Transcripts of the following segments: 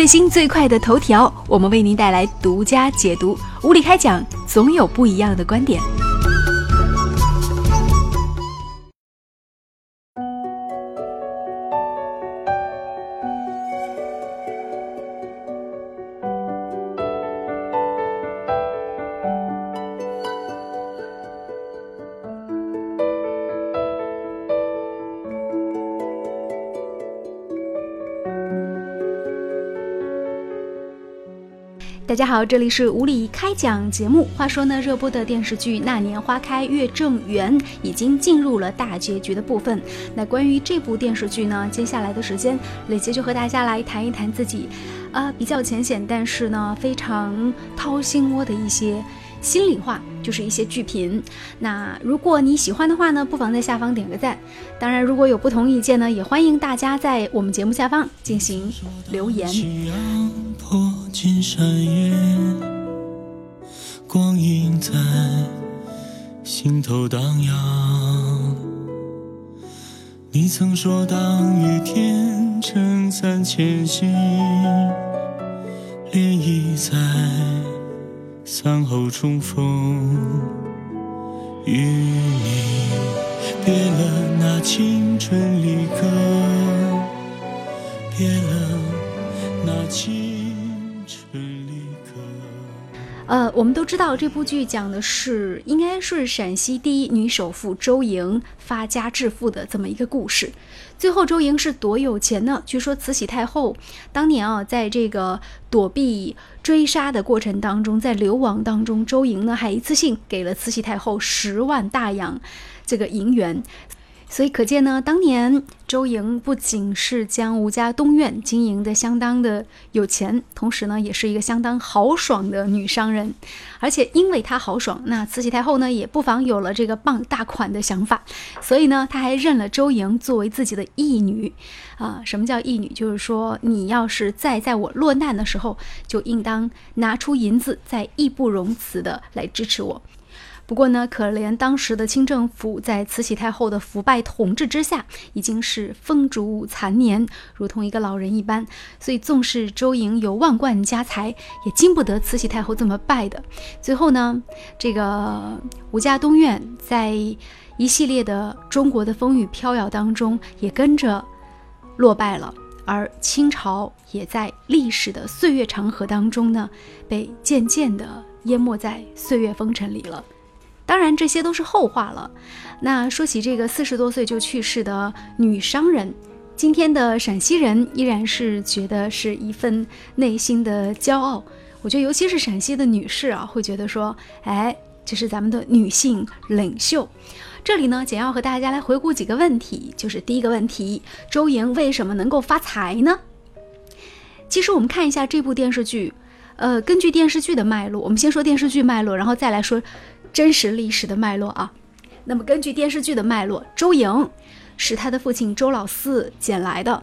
最新最快的头条，我们为您带来独家解读。无理开讲，总有不一样的观点。大家好，这里是无理开讲节目。话说呢，热播的电视剧《那年花开月正圆》已经进入了大结局的部分。那关于这部电视剧呢，接下来的时间，磊杰就和大家来谈一谈自己，啊，比较浅显，但是呢，非常掏心窝的一些。心里话就是一些剧评，那如果你喜欢的话呢，不妨在下方点个赞。当然，如果有不同意见呢，也欢迎大家在我们节目下方进行留言。光阴在心头荡漾。你曾说，当雨天撑伞前行，涟漪在。散后重逢，与你别了那青春离歌，别了那青呃，我们都知道这部剧讲的是，应该是陕西第一女首富周莹发家致富的这么一个故事。最后，周莹是多有钱呢？据说慈禧太后当年啊，在这个躲避追杀的过程当中，在流亡当中，周莹呢还一次性给了慈禧太后十万大洋这个银元。所以可见呢，当年周莹不仅是将吴家东院经营的相当的有钱，同时呢，也是一个相当豪爽的女商人。而且因为她豪爽，那慈禧太后呢也不妨有了这个傍大款的想法，所以呢，她还认了周莹作为自己的义女。啊，什么叫义女？就是说，你要是再在我落难的时候，就应当拿出银子，再义不容辞的来支持我。不过呢，可怜当时的清政府在慈禧太后的腐败统治之下，已经是风烛残年，如同一个老人一般。所以，纵使周莹有万贯家财，也经不得慈禧太后这么败的。最后呢，这个吴家东院在一系列的中国的风雨飘摇当中，也跟着落败了。而清朝也在历史的岁月长河当中呢，被渐渐的淹没在岁月风尘里了。当然，这些都是后话了。那说起这个四十多岁就去世的女商人，今天的陕西人依然是觉得是一份内心的骄傲。我觉得，尤其是陕西的女士啊，会觉得说，哎，这是咱们的女性领袖。这里呢，简要和大家来回顾几个问题，就是第一个问题，周莹为什么能够发财呢？其实我们看一下这部电视剧，呃，根据电视剧的脉络，我们先说电视剧脉络，然后再来说。真实历史的脉络啊，那么根据电视剧的脉络，周莹是他的父亲周老四捡来的，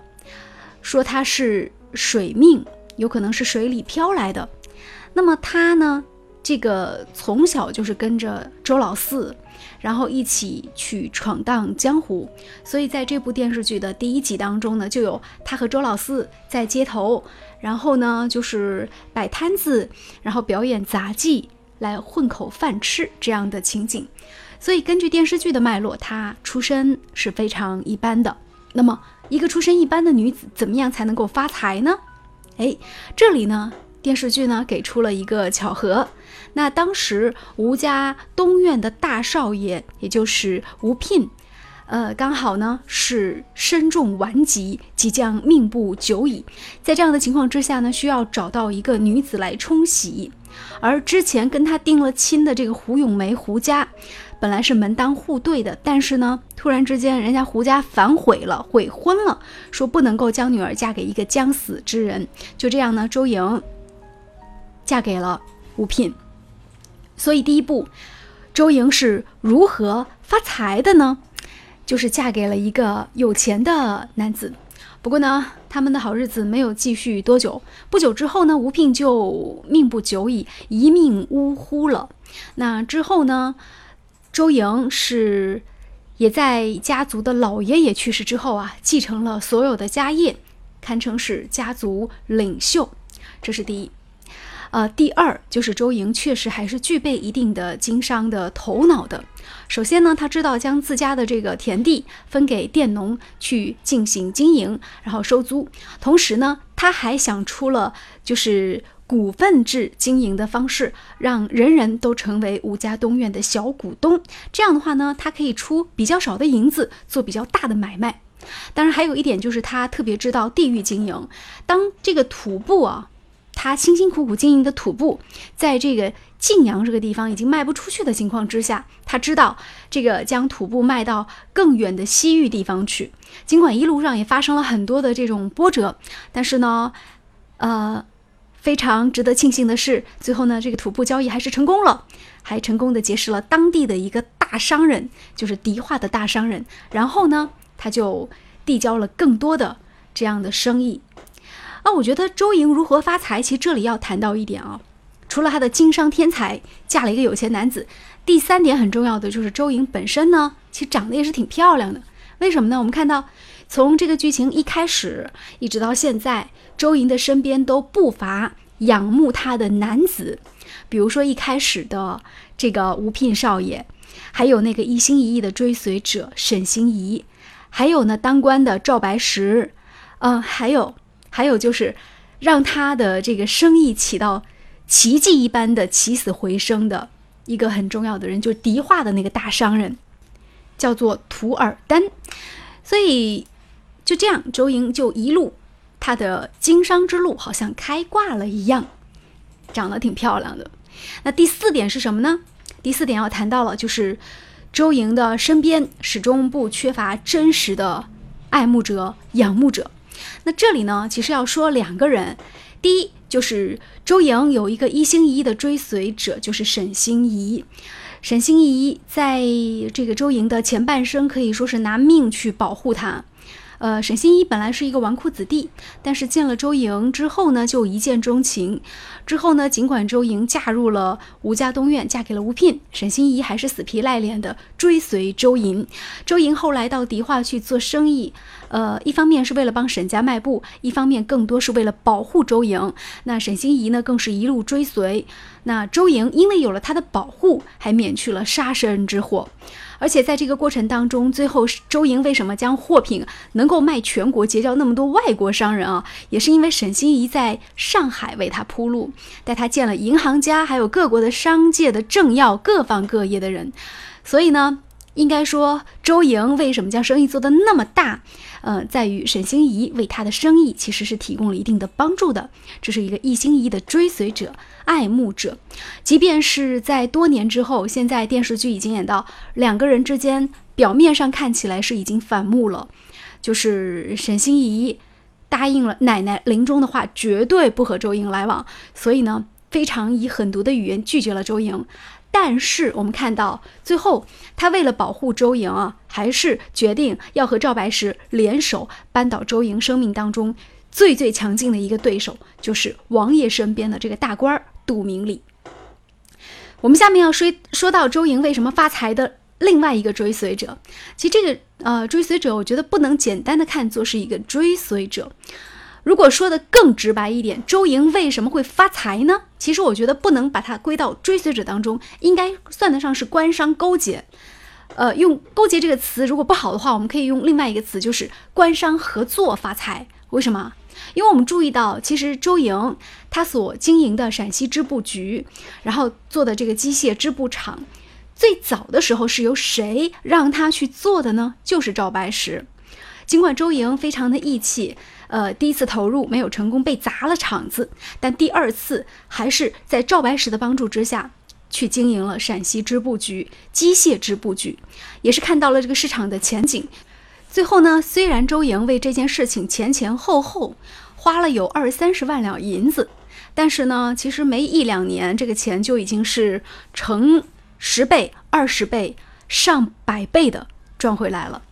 说他是水命，有可能是水里飘来的。那么他呢，这个从小就是跟着周老四，然后一起去闯荡江湖，所以在这部电视剧的第一集当中呢，就有他和周老四在街头，然后呢就是摆摊子，然后表演杂技。来混口饭吃这样的情景，所以根据电视剧的脉络，她出身是非常一般的。那么，一个出身一般的女子，怎么样才能够发财呢？哎，这里呢，电视剧呢给出了一个巧合。那当时吴家东院的大少爷，也就是吴聘，呃，刚好呢是身中顽疾，即将命不久矣。在这样的情况之下呢，需要找到一个女子来冲喜。而之前跟他定了亲的这个胡咏梅胡家，本来是门当户对的，但是呢，突然之间人家胡家反悔了，悔婚了，说不能够将女儿嫁给一个将死之人。就这样呢，周莹嫁给了吴聘。所以第一步，周莹是如何发财的呢？就是嫁给了一个有钱的男子。不过呢，他们的好日子没有继续多久。不久之后呢，吴聘就命不久矣，一命呜呼了。那之后呢，周莹是也在家族的老爷爷去世之后啊，继承了所有的家业，堪称是家族领袖，这是第一。呃，第二就是周莹确实还是具备一定的经商的头脑的。首先呢，他知道将自家的这个田地分给佃农去进行经营，然后收租。同时呢，他还想出了就是股份制经营的方式，让人人都成为吴家东院的小股东。这样的话呢，他可以出比较少的银子做比较大的买卖。当然，还有一点就是他特别知道地域经营。当这个土布啊。他辛辛苦苦经营的土布，在这个晋阳这个地方已经卖不出去的情况之下，他知道这个将土布卖到更远的西域地方去。尽管一路上也发生了很多的这种波折，但是呢，呃，非常值得庆幸的是，最后呢，这个土布交易还是成功了，还成功的结识了当地的一个大商人，就是迪化的大商人。然后呢，他就递交了更多的这样的生意。那我觉得周莹如何发财，其实这里要谈到一点啊，除了她的经商天才，嫁了一个有钱男子，第三点很重要的就是周莹本身呢，其实长得也是挺漂亮的。为什么呢？我们看到从这个剧情一开始一直到现在，周莹的身边都不乏仰慕她的男子，比如说一开始的这个吴聘少爷，还有那个一心一意的追随者沈星怡，还有呢当官的赵白石，嗯，还有。还有就是，让他的这个生意起到奇迹一般的起死回生的一个很重要的人，就是迪化的那个大商人，叫做图尔丹。所以就这样，周莹就一路他的经商之路好像开挂了一样，长得挺漂亮的。那第四点是什么呢？第四点要谈到了，就是周莹的身边始终不缺乏真实的爱慕者、仰慕者。那这里呢，其实要说两个人，第一就是周莹有一个一心一意的追随者，就是沈心怡。沈心怡在这个周莹的前半生可以说是拿命去保护她。呃，沈心怡本来是一个纨绔子弟，但是见了周莹之后呢，就一见钟情。之后呢，尽管周莹嫁入了吴家东院，嫁给了吴聘，沈心怡还是死皮赖脸的追随周莹。周莹后来到迪化去做生意，呃，一方面是为了帮沈家卖布，一方面更多是为了保护周莹。那沈心怡呢，更是一路追随。那周莹因为有了他的保护，还免去了杀身之祸。而且在这个过程当中，最后周莹为什么将货品能够卖全国，结交那么多外国商人啊？也是因为沈心怡在上海为他铺路，带他见了银行家，还有各国的商界的政要，各方各业的人。所以呢，应该说周莹为什么将生意做得那么大？呃，在于沈心怡为他的生意其实是提供了一定的帮助的。这是一个一心一意的追随者。爱慕者，即便是在多年之后，现在电视剧已经演到两个人之间表面上看起来是已经反目了，就是沈心怡答应了奶奶临终的话，绝对不和周莹来往，所以呢，非常以狠毒的语言拒绝了周莹。但是我们看到最后，他为了保护周莹啊，还是决定要和赵白石联手扳倒周莹生命当中最最强劲的一个对手，就是王爷身边的这个大官儿。杜明礼，我们下面要说说到周莹为什么发财的另外一个追随者。其实这个呃追随者，我觉得不能简单的看作是一个追随者。如果说的更直白一点，周莹为什么会发财呢？其实我觉得不能把它归到追随者当中，应该算得上是官商勾结。呃，用勾结这个词如果不好的话，我们可以用另外一个词，就是官商合作发财。为什么？因为我们注意到，其实周莹她所经营的陕西织布局，然后做的这个机械织布厂，最早的时候是由谁让他去做的呢？就是赵白石。尽管周莹非常的义气，呃，第一次投入没有成功，被砸了场子，但第二次还是在赵白石的帮助之下去经营了陕西织布局、机械织布局，也是看到了这个市场的前景。最后呢，虽然周莹为这件事情前前后后花了有二三十万两银子，但是呢，其实没一两年，这个钱就已经是成十倍、二十倍、上百倍的赚回来了。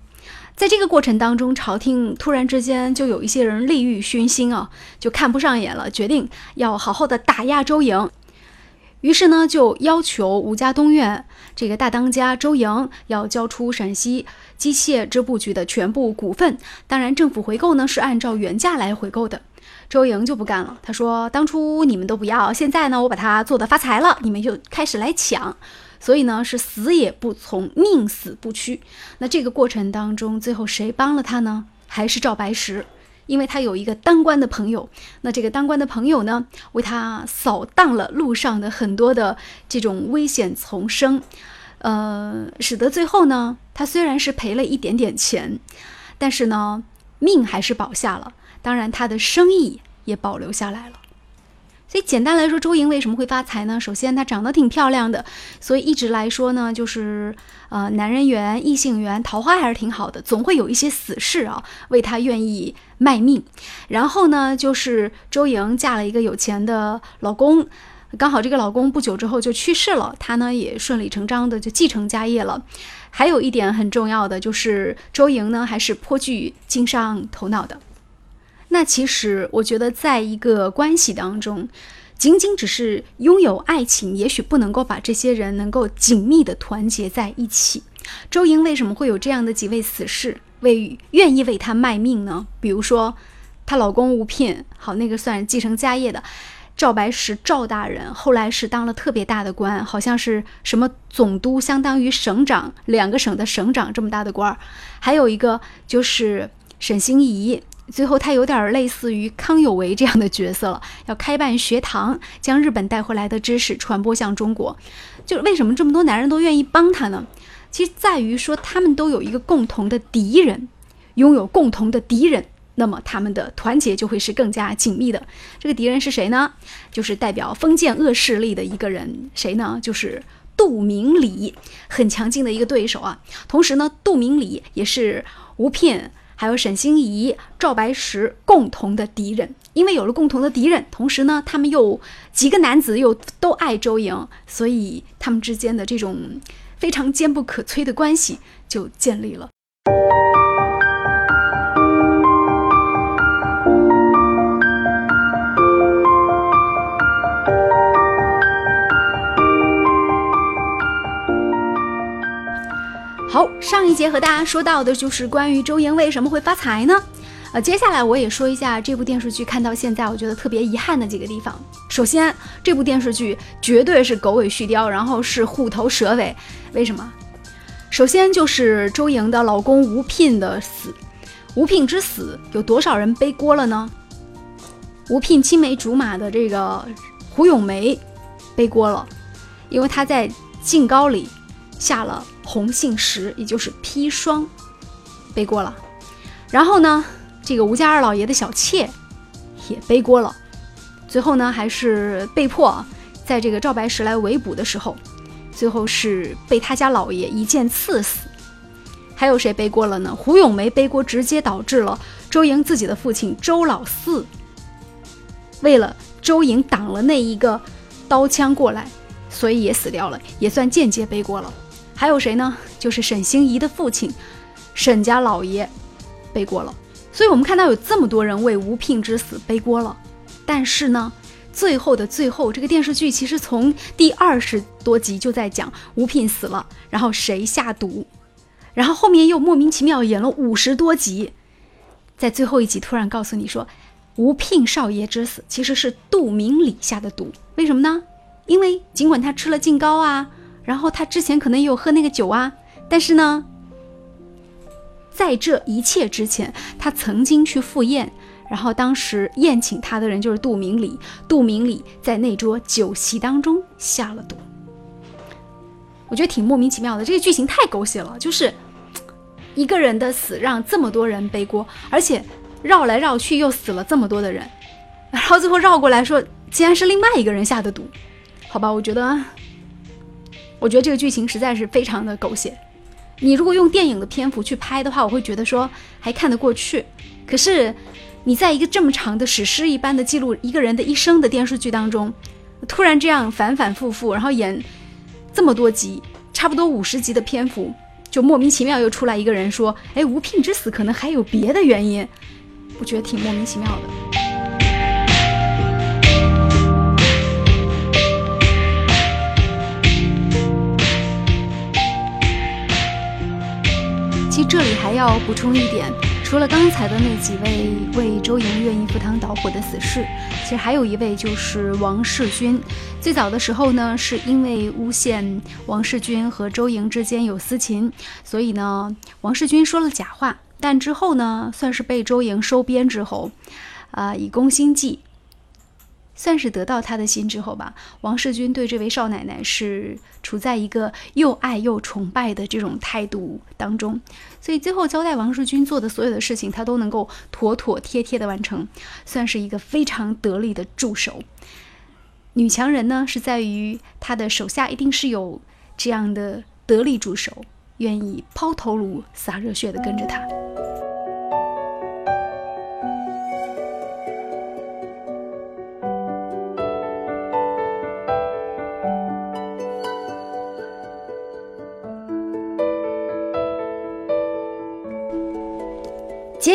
在这个过程当中，朝廷突然之间就有一些人利欲熏心啊，就看不上眼了，决定要好好的打压周莹。于是呢，就要求吴家东院这个大当家周莹要交出陕西机械织布局的全部股份。当然，政府回购呢是按照原价来回购的。周莹就不干了，他说：“当初你们都不要，现在呢，我把它做的发财了，你们就开始来抢。所以呢，是死也不从，宁死不屈。那这个过程当中，最后谁帮了他呢？还是赵白石。”因为他有一个当官的朋友，那这个当官的朋友呢，为他扫荡了路上的很多的这种危险丛生，呃，使得最后呢，他虽然是赔了一点点钱，但是呢，命还是保下了，当然他的生意也保留下来了。所以简单来说，周莹为什么会发财呢？首先，她长得挺漂亮的，所以一直来说呢，就是呃，男人缘、异性缘、桃花还是挺好的，总会有一些死士啊为她愿意卖命。然后呢，就是周莹嫁了一个有钱的老公，刚好这个老公不久之后就去世了，她呢也顺理成章的就继承家业了。还有一点很重要的就是，周莹呢还是颇具经商头脑的。那其实我觉得，在一个关系当中，仅仅只是拥有爱情，也许不能够把这些人能够紧密的团结在一起。周莹为什么会有这样的几位死士为愿意为他卖命呢？比如说，她老公吴聘，好那个算继承家业的赵白石赵大人，后来是当了特别大的官，好像是什么总督，相当于省长，两个省的省长这么大的官儿。还有一个就是沈心怡。最后，他有点类似于康有为这样的角色了，要开办学堂，将日本带回来的知识传播向中国。就是为什么这么多男人都愿意帮他呢？其实在于说，他们都有一个共同的敌人，拥有共同的敌人，那么他们的团结就会是更加紧密的。这个敌人是谁呢？就是代表封建恶势力的一个人，谁呢？就是杜明礼，很强劲的一个对手啊。同时呢，杜明礼也是吴聘。还有沈星移、赵白石共同的敌人，因为有了共同的敌人，同时呢，他们又几个男子又都爱周莹，所以他们之间的这种非常坚不可摧的关系就建立了。好，上一节和大家说到的就是关于周莹为什么会发财呢？呃，接下来我也说一下这部电视剧看到现在我觉得特别遗憾的几个地方。首先，这部电视剧绝对是狗尾续貂，然后是虎头蛇尾。为什么？首先就是周莹的老公吴聘的死，吴聘之死有多少人背锅了呢？吴聘青梅竹马的这个胡咏梅背锅了，因为他在晋高里下了。红杏石，也就是砒霜，背锅了。然后呢，这个吴家二老爷的小妾也背锅了。最后呢，还是被迫在这个赵白石来围捕的时候，最后是被他家老爷一剑刺死。还有谁背锅了呢？胡咏梅背锅，直接导致了周莹自己的父亲周老四为了周莹挡了那一个刀枪过来，所以也死掉了，也算间接背锅了。还有谁呢？就是沈星怡的父亲，沈家老爷背锅了。所以，我们看到有这么多人为吴聘之死背锅了。但是呢，最后的最后，这个电视剧其实从第二十多集就在讲吴聘死了，然后谁下毒，然后后面又莫名其妙演了五十多集，在最后一集突然告诉你说，吴聘少爷之死其实是杜明礼下的毒。为什么呢？因为尽管他吃了劲膏啊。然后他之前可能也有喝那个酒啊，但是呢，在这一切之前，他曾经去赴宴，然后当时宴请他的人就是杜明礼，杜明礼在那桌酒席当中下了毒。我觉得挺莫名其妙的，这个剧情太狗血了，就是一个人的死让这么多人背锅，而且绕来绕去又死了这么多的人，然后最后绕过来说竟然是另外一个人下的毒，好吧，我觉得。我觉得这个剧情实在是非常的狗血。你如果用电影的篇幅去拍的话，我会觉得说还看得过去。可是你在一个这么长的史诗一般的记录一个人的一生的电视剧当中，突然这样反反复复，然后演这么多集，差不多五十集的篇幅，就莫名其妙又出来一个人说：“哎，吴聘之死可能还有别的原因。”我觉得挺莫名其妙的。其实这里还要补充一点，除了刚才的那几位为周莹愿意赴汤蹈火的死士，其实还有一位就是王世军。最早的时候呢，是因为诬陷王世军和周莹之间有私情，所以呢，王世军说了假话。但之后呢，算是被周莹收编之后，啊，以宫心计。算是得到他的心之后吧，王世军对这位少奶奶是处在一个又爱又崇拜的这种态度当中，所以最后交代王世军做的所有的事情，他都能够妥妥帖帖的完成，算是一个非常得力的助手。女强人呢，是在于她的手下一定是有这样的得力助手，愿意抛头颅洒热血的跟着她。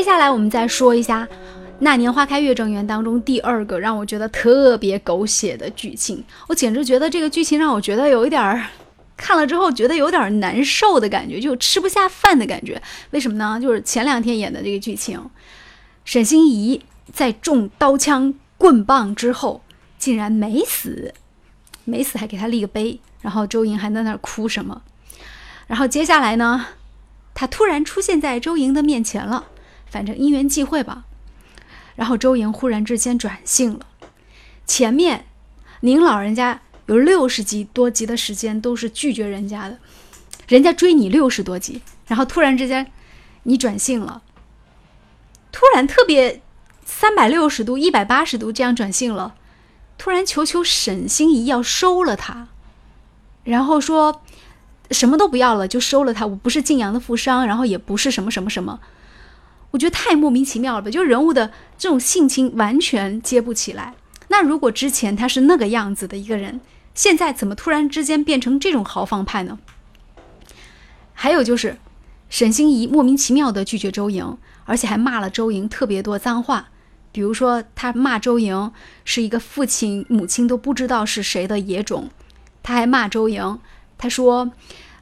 接下来我们再说一下《那年花开月正圆》当中第二个让我觉得特别狗血的剧情，我简直觉得这个剧情让我觉得有一点儿看了之后觉得有点难受的感觉，就吃不下饭的感觉。为什么呢？就是前两天演的这个剧情，沈心怡在中刀枪棍棒之后竟然没死，没死还给他立个碑，然后周莹还在那儿哭什么？然后接下来呢，他突然出现在周莹的面前了。反正因缘际会吧，然后周莹忽然之间转性了。前面您老人家有六十集多集的时间都是拒绝人家的，人家追你六十多集，然后突然之间你转性了，突然特别三百六十度、一百八十度这样转性了，突然求求沈心怡要收了他，然后说什么都不要了就收了他，我不是晋阳的富商，然后也不是什么什么什么。我觉得太莫名其妙了吧，就是人物的这种性情完全接不起来。那如果之前他是那个样子的一个人，现在怎么突然之间变成这种豪放派呢？还有就是沈星怡莫名其妙的拒绝周莹，而且还骂了周莹特别多脏话，比如说他骂周莹是一个父亲母亲都不知道是谁的野种，他还骂周莹，他说：“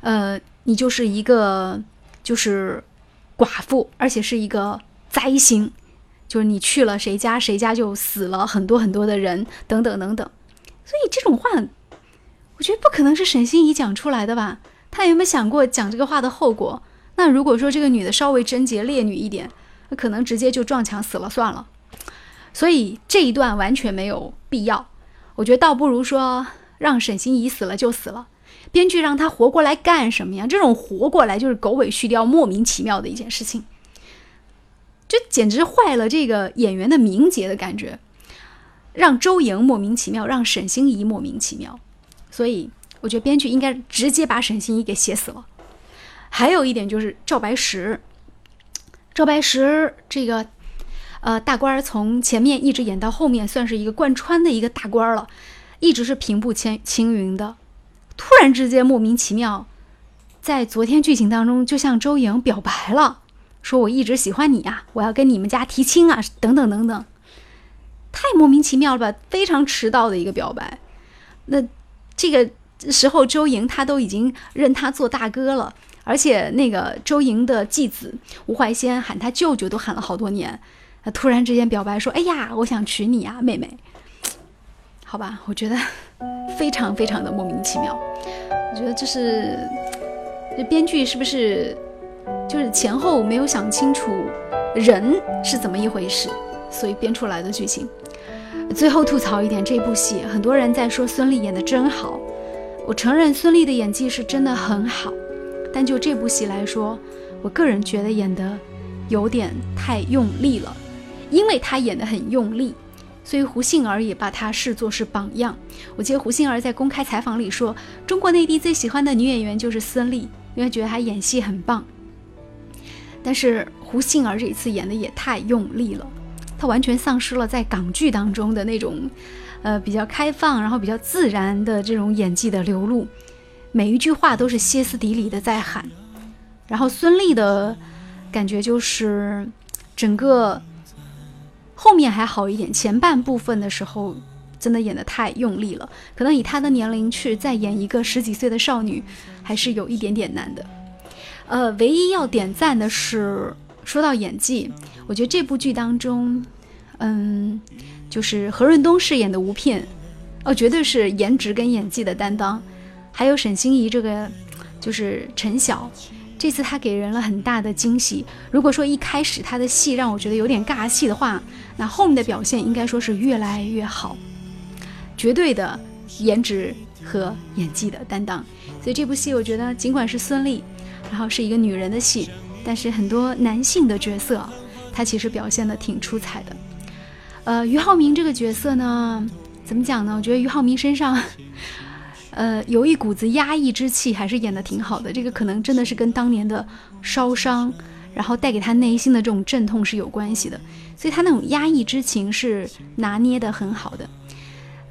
呃，你就是一个就是。”寡妇，而且是一个灾星，就是你去了谁家，谁家就死了很多很多的人，等等等等。所以这种话，我觉得不可能是沈心怡讲出来的吧？她有没有想过讲这个话的后果？那如果说这个女的稍微贞洁烈女一点，那可能直接就撞墙死了算了。所以这一段完全没有必要。我觉得倒不如说让沈心怡死了就死了。编剧让他活过来干什么呀？这种活过来就是狗尾续貂、莫名其妙的一件事情，这简直坏了这个演员的名节的感觉。让周莹莫名其妙，让沈心怡莫名其妙，所以我觉得编剧应该直接把沈心怡给写死了。还有一点就是赵白石，赵白石这个呃大官从前面一直演到后面，算是一个贯穿的一个大官了，一直是平步青青云的。突然之间莫名其妙，在昨天剧情当中就向周莹表白了，说我一直喜欢你呀，我要跟你们家提亲啊，等等等等，太莫名其妙了吧，非常迟到的一个表白。那这个时候周莹他都已经认他做大哥了，而且那个周莹的继子吴怀先喊他舅舅都喊了好多年，他突然之间表白说，哎呀，我想娶你呀，妹妹。好吧，我觉得 非常非常的莫名其妙。我觉得这是 这编剧是不是就是前后没有想清楚人是怎么一回事，所以编出来的剧情。最后吐槽一点，这部戏很多人在说孙俪演的真好，我承认孙俪的演技是真的很好，但就这部戏来说，我个人觉得演的有点太用力了，因为她演的很用力。所以胡杏儿也把她视作是榜样。我记得胡杏儿在公开采访里说，中国内地最喜欢的女演员就是孙俪，因为觉得她演戏很棒。但是胡杏儿这一次演的也太用力了，她完全丧失了在港剧当中的那种，呃，比较开放，然后比较自然的这种演技的流露，每一句话都是歇斯底里的在喊。然后孙俪的感觉就是整个。后面还好一点，前半部分的时候真的演得太用力了，可能以她的年龄去再演一个十几岁的少女，还是有一点点难的。呃，唯一要点赞的是，说到演技，我觉得这部剧当中，嗯，就是何润东饰演的吴聘，哦，绝对是颜值跟演技的担当，还有沈星移这个，就是陈晓。这次他给人了很大的惊喜。如果说一开始他的戏让我觉得有点尬戏的话，那后面的表现应该说是越来越好，绝对的颜值和演技的担当。所以这部戏我觉得尽管是孙俪，然后是一个女人的戏，但是很多男性的角色，他其实表现的挺出彩的。呃，俞灏明这个角色呢，怎么讲呢？我觉得俞灏明身上。呃，有一股子压抑之气，还是演的挺好的。这个可能真的是跟当年的烧伤，然后带给他内心的这种阵痛是有关系的。所以他那种压抑之情是拿捏的很好的。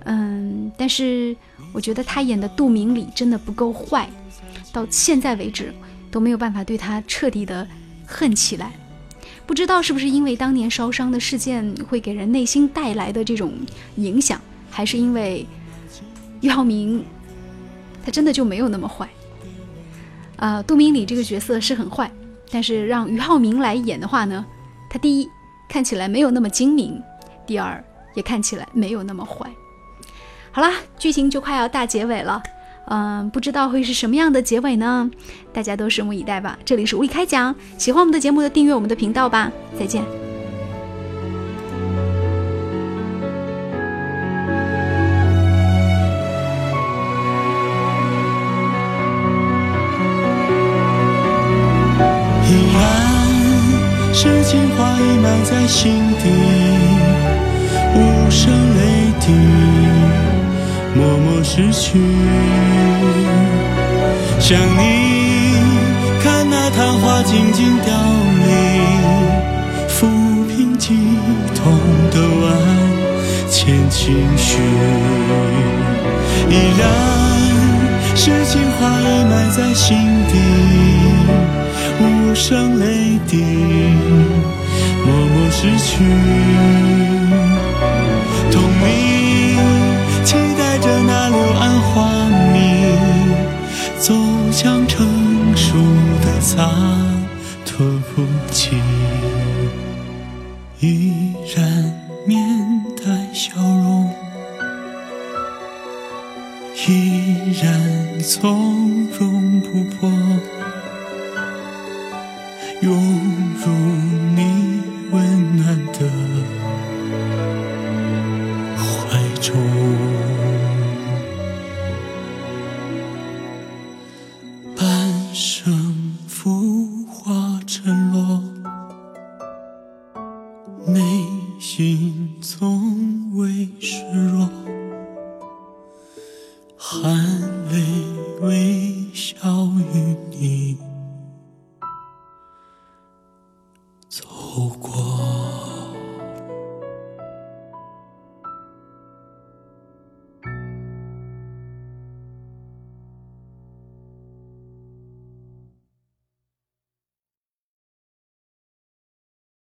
嗯，但是我觉得他演的杜明礼真的不够坏，到现在为止都没有办法对他彻底的恨起来。不知道是不是因为当年烧伤的事件会给人内心带来的这种影响，还是因为俞灏明。他真的就没有那么坏，呃，杜明礼这个角色是很坏，但是让俞灏明来演的话呢，他第一看起来没有那么精明，第二也看起来没有那么坏。好啦，剧情就快要大结尾了，嗯，不知道会是什么样的结尾呢？大家都拭目以待吧。这里是无理开讲，喜欢我们的节目的订阅我们的频道吧，再见。在心底，无声泪滴，默默逝去。想你，看那昙花静静凋零，抚平激动的万千情绪。依然是情话已埋在心底。无声泪滴，默默失去。同你，期待着那柳暗花明，走向成熟的苍的怀中，